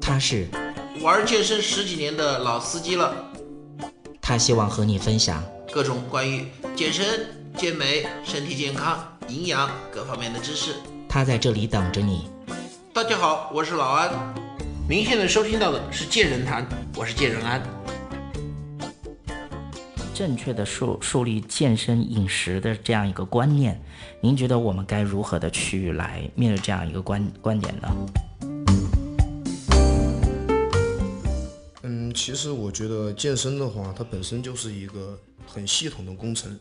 他是玩健身十几年的老司机了，他希望和你分享各种关于健身、健美、身体健康、营养各方面的知识。他在这里等着你。大家好，我是老安。您现在收听到的是健人谈，我是健人安。正确的树树立健身饮食的这样一个观念，您觉得我们该如何的去来面对这样一个观观点呢？嗯，其实我觉得健身的话，它本身就是一个很系统的工程。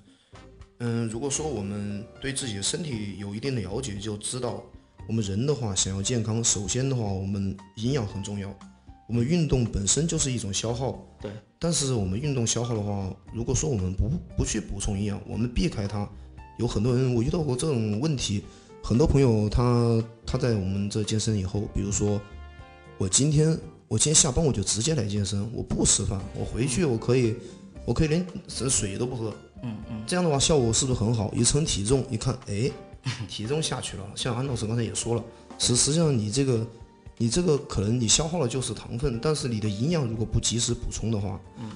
嗯，如果说我们对自己的身体有一定的了解，就知道我们人的话想要健康，首先的话，我们营养很重要。我们运动本身就是一种消耗，对。但是我们运动消耗的话，如果说我们不不去补充营养，我们避开它，有很多人我遇到过这种问题，很多朋友他他在我们这健身以后，比如说我今天我今天下班我就直接来健身，我不吃饭，我回去我可以我可以连水都不喝，嗯嗯，这样的话效果是不是很好？一称体重一看，哎，体重下去了。像安老师刚才也说了，实实际上你这个。你这个可能你消耗的就是糖分，但是你的营养如果不及时补充的话，嗯，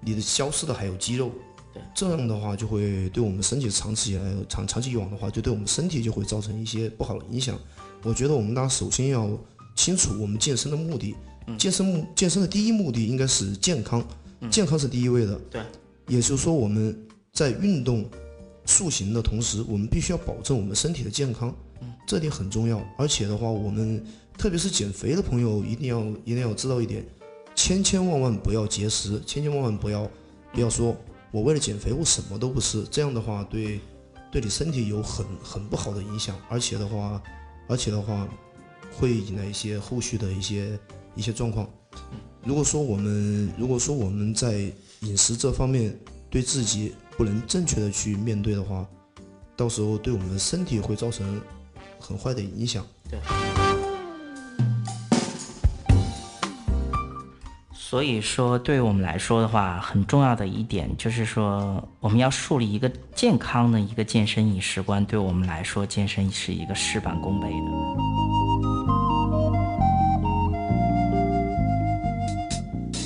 你的消失的还有肌肉，对，这样的话就会对我们身体长期以来长长期以往的话，就对我们身体就会造成一些不好的影响。我觉得我们大家首先要清楚我们健身的目的，健身目健身的第一目的应该是健康，健康是第一位的，对，也就是说我们在运动塑形的同时，我们必须要保证我们身体的健康，这点很重要。而且的话，我们。特别是减肥的朋友，一定要一定要知道一点，千千万万不要节食，千千万万不要不要说，我为了减肥我什么都不吃，这样的话对对你身体有很很不好的影响，而且的话而且的话会引来一些后续的一些一些状况。如果说我们如果说我们在饮食这方面对自己不能正确的去面对的话，到时候对我们的身体会造成很坏的影响。对。所以说，对于我们来说的话，很重要的一点就是说，我们要树立一个健康的一个健身饮食观。对我们来说，健身是一个事半功倍的。